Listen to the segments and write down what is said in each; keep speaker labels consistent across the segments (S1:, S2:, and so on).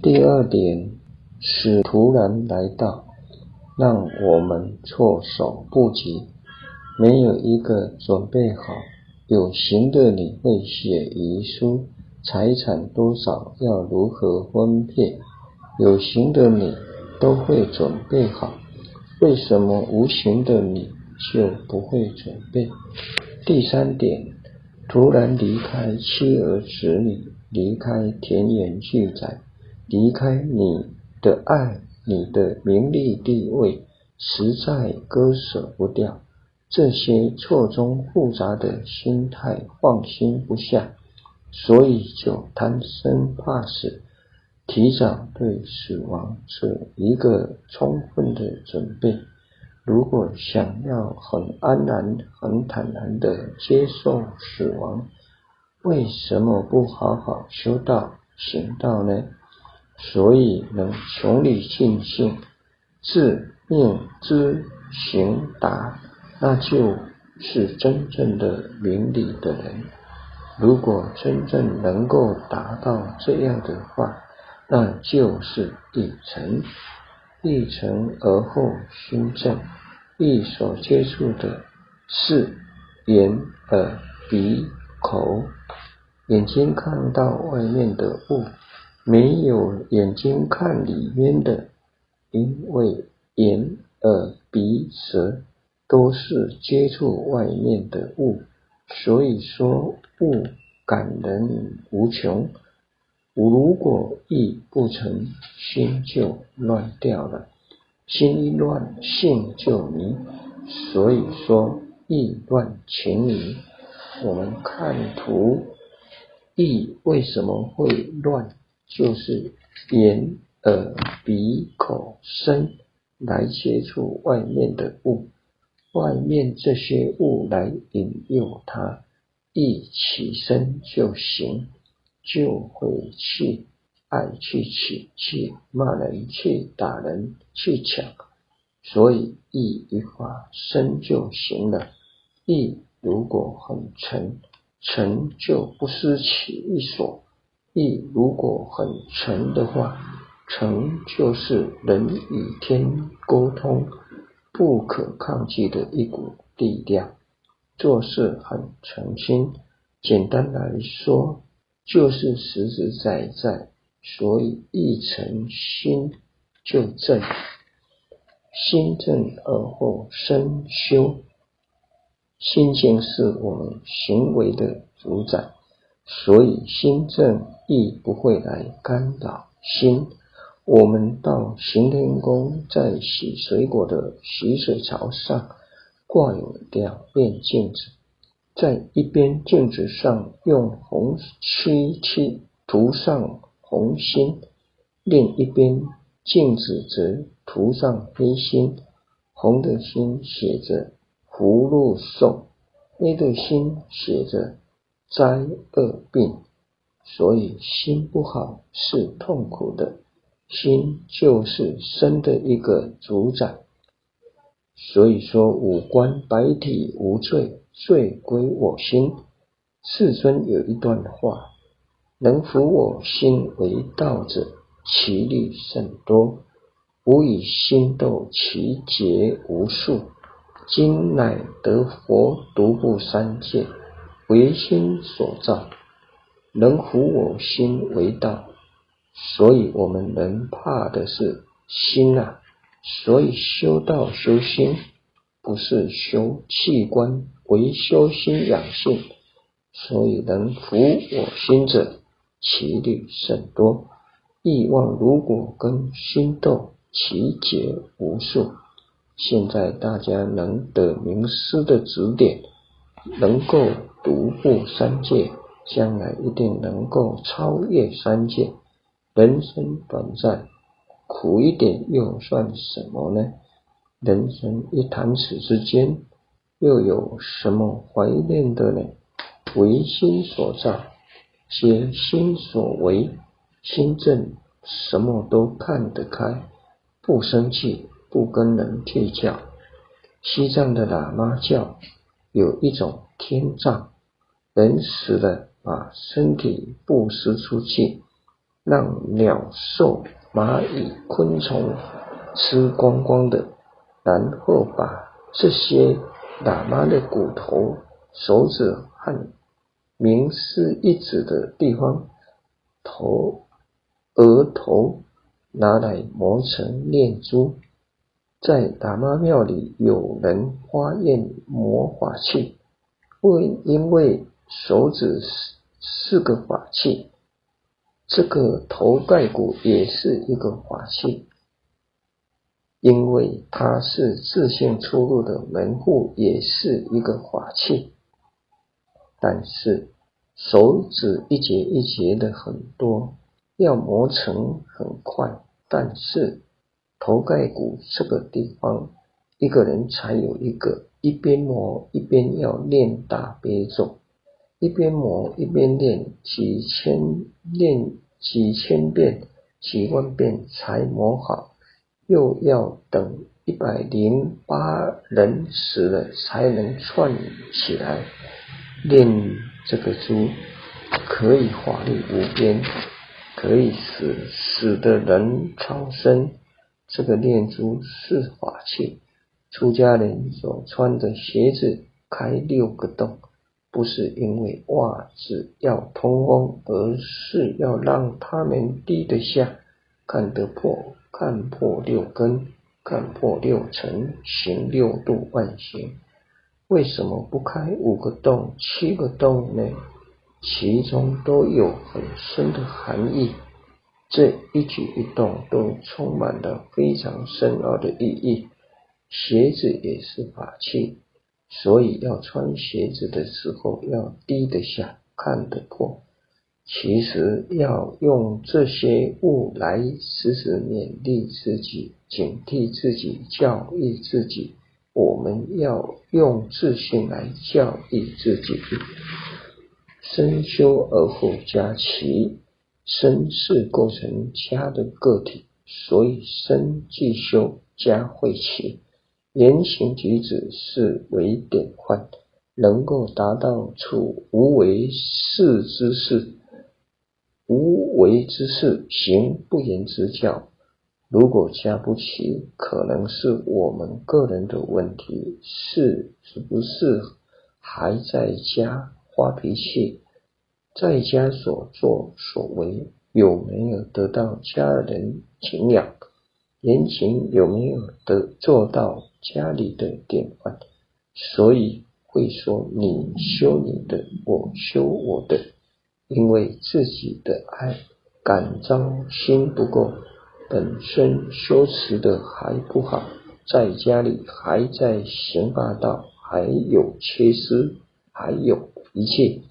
S1: 第二点，是突然来到，让我们措手不及，没有一个准备好。有形的你会写遗书，财产多少要如何分配？有形的你都会准备好，为什么无形的你就不会准备？第三点，突然离开妻儿子女，离开田园巨宅。离开你的爱，你的名利地位，实在割舍不掉。这些错综复杂的心态，放心不下，所以就贪生怕死，提早对死亡是一个充分的准备。如果想要很安然、很坦然的接受死亡，为什么不好好修道行道呢？所以能穷理尽性，自命知行达，那就是真正的明理的人。如果真正能够达到这样的话，那就是一层，一层而后心正。一所接触的是眼、耳、鼻、口，眼睛看到外面的物。没有眼睛看里面的，因为眼、耳、鼻、舌都是接触外面的物，所以说物感人无穷。如果意不成，心就乱掉了。心一乱，性就迷。所以说意乱情迷。我们看图，意为什么会乱？就是眼、耳、鼻、口、身来接触外面的物，外面这些物来引诱他，一起身就行，就会去爱去取去骂人去打人去抢，所以意一发生就行了。意如果很沉，沉就不失其一所。意如果很诚的话，诚就是人与天沟通不可抗拒的一股力量。做事很诚心，简单来说就是实实在在。所以一诚心就正，心正而后身修。心性是我们行为的主宰。所以心正亦不会来干扰心。我们到行天宫，在洗水果的洗水槽上挂有两面镜子，在一边镜子上用红漆漆涂上红心，另一边镜子则涂上黑心。红的心写着福禄寿，黑的心写着。灾恶病，所以心不好是痛苦的。心就是身的一个主宰。所以说五官白体无罪，罪归我心。世尊有一段话：能服我心为道者，其力甚多。吾以心斗其劫无数，今乃得佛独步三界。唯心所造，能服我心为道，所以我们人怕的是心啊。所以修道修心，不是修器官，为修心养性。所以能服我心者，其力甚多。欲望如果跟心斗，其劫无数。现在大家能得名师的指点。能够独步三界，将来一定能够超越三界。人生短暂，苦一点又算什么呢？人生一弹指之间，又有什么怀念的呢？唯心所造，皆心所为。心正，什么都看得开，不生气，不跟人计较。西藏的喇嘛教。有一种天葬，人死了把身体布施出去，让鸟兽、蚂蚁、昆虫吃光光的，然后把这些喇嘛的骨头、手指和名师一指的地方、头、额头拿来磨成念珠。在喇嘛庙里，有人花验魔法器，不因为手指是是个法器，这个头盖骨也是一个法器，因为它是自信出入的门户，也是一个法器。但是手指一节一节的很多，要磨成很快，但是。头盖骨这个地方，一个人才有一个，一边磨一边要练大悲咒，一边磨一边练几千练几千遍几万遍才磨好，又要等一百零八人死了才能串起来。练这个珠可以法力无边，可以使死的人超生。这个念珠是法器，出家人所穿的鞋子开六个洞，不是因为袜子要通风，而是要让他们低得下，看得破，看破六根，看破六尘，行六度万行。为什么不开五个洞、七个洞呢？其中都有很深的含义。这一举一动都充满了非常深奥的意义。鞋子也是法器，所以要穿鞋子的时候要低得下，看得破。其实要用这些物来时时勉励自己、警惕自己、教育自己。我们要用自信来教育自己，身修而后家齐。身是构成家的个体，所以身既修家会齐。言行举止是为典范，能够达到处无为事之事，无为之事行不言之教。如果家不齐，可能是我们个人的问题，是是不是还在家发脾气？在家所作所为有没有得到家人敬仰？言行有没有得做到家里的典范？所以会说你修你的，我修我的，因为自己的爱感召心不够，本身修持的还不好，在家里还在行霸道，还有缺失，还有一切。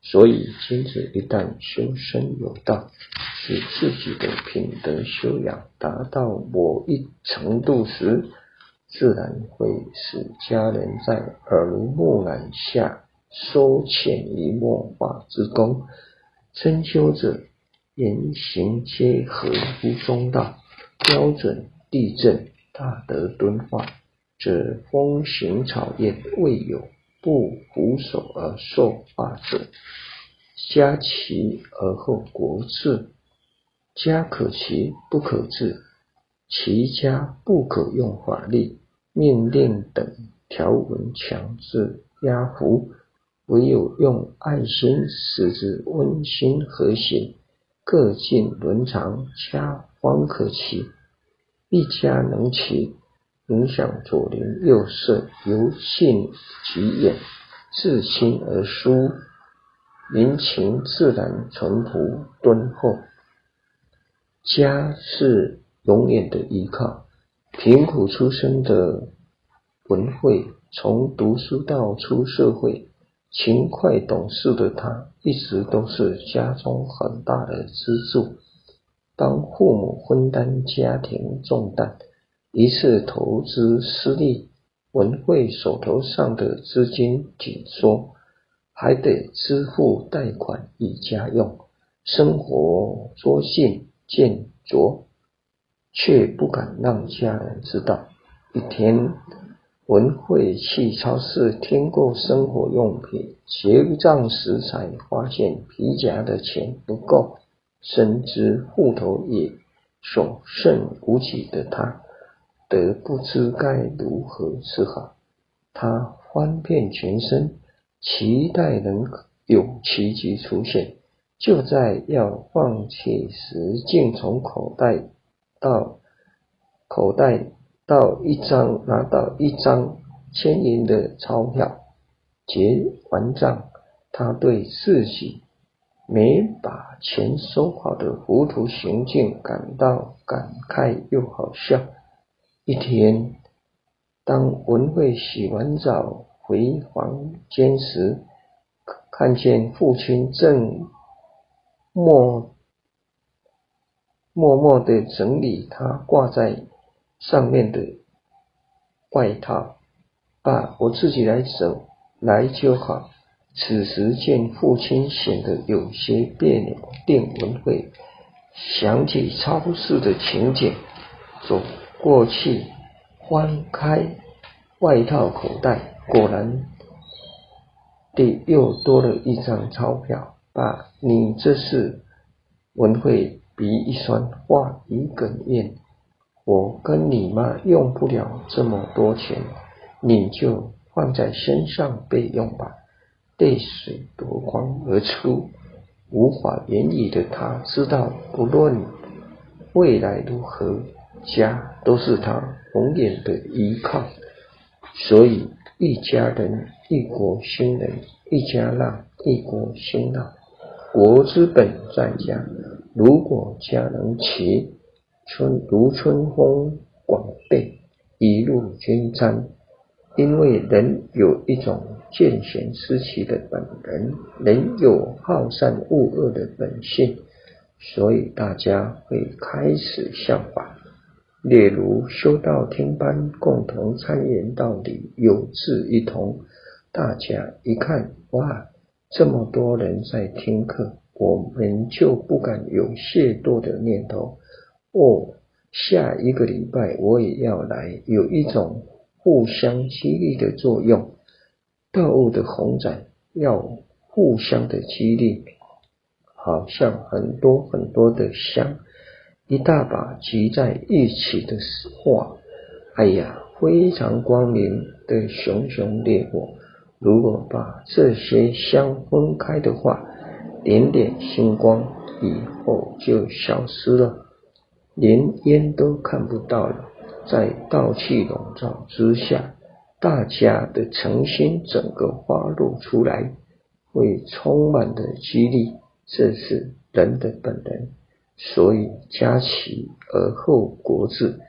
S1: 所以，君子一旦修身有道，使自己的品德修养达到某一程度时，自然会使家人在耳濡目染下收潜移默化之功。深修者言行皆合乎中道，标准地正，大德敦化，则风行草偃未有。不俯首而受法者，家齐而后国治。家可齐不可治，齐家不可用法律、命令等条文强制压服，唯有用爱心使之温馨和谐，各尽伦常，家方可齐。一家能齐。影响左邻右舍，由近及远，自亲而疏，民情自然淳朴敦厚。家是永远的依靠。贫苦出身的文慧，从读书到出社会，勤快懂事的他，一直都是家中很大的支柱，帮父母分担家庭重担。一次投资失利，文慧手头上的资金紧缩，还得支付贷款与家用，生活捉襟见肘，却不敢让家人知道。一天，文慧去超市添购生活用品，结账时才发现皮夹的钱不够，深知户头也所剩无几的他，得不知该如何是好。他翻遍全身，期待能有奇迹出现。就在要放弃时，竟从口袋到口袋到一张拿到一张千银的钞票，结完账，他对自己没把钱收好的糊涂行径感到感慨又好笑。一天，当文慧洗完澡回房间时，看见父亲正。默默默的整理他挂在上面的外套，爸，我自己来走来就好。此时见父亲显得有些别扭，定文慧想起超市的情景，走过去翻开外套口袋，果然地又多了一张钞票。爸，你这是文慧鼻一酸，话一哽咽。我跟你妈用不了这么多钱，你就放在身上备用吧。泪水夺眶而出，无法言语的他知道，不论未来如何，家都是他永远的依靠。所以，一家人，一国兴仁；一家浪，一国兴浪。国之本在家，如果家能齐，春如春风广被，一路均沾。因为人有一种见贤思齐的本能，人有好善恶恶的本性，所以大家会开始效法。例如修道听班，共同参言道理，有志一同，大家一看，哇！这么多人在听课，我们就不敢有懈惰的念头。哦，下一个礼拜我也要来，有一种互相激励的作用。道物的红展要互相的激励，好像很多很多的香，一大把集在一起的话，哎呀，非常光明的熊熊烈火。如果把这些香分开的话，点点星光以后就消失了，连烟都看不到了。在道气笼罩之下，大家的诚心整个花露出来，会充满的激励。这是人的本能，所以家齐而后国治。